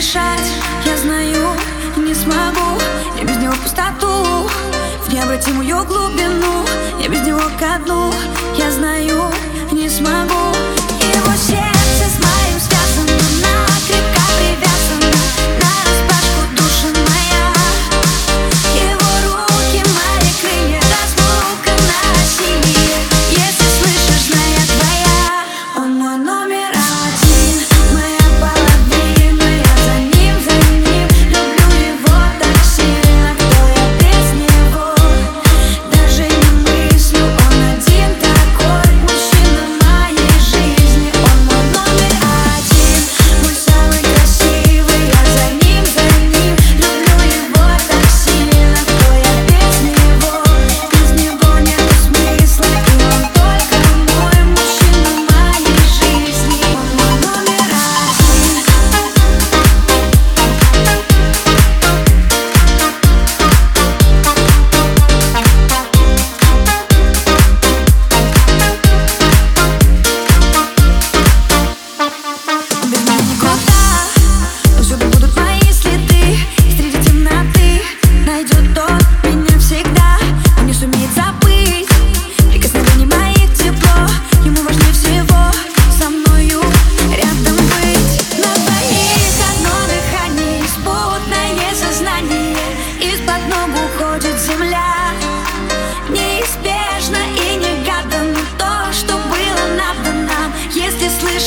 дышать. Я знаю, не смогу Я без него в пустоту. В необратимую глубину Я без него ко дну. Я знаю, не смогу. Его сердце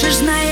слышишь, знаешь.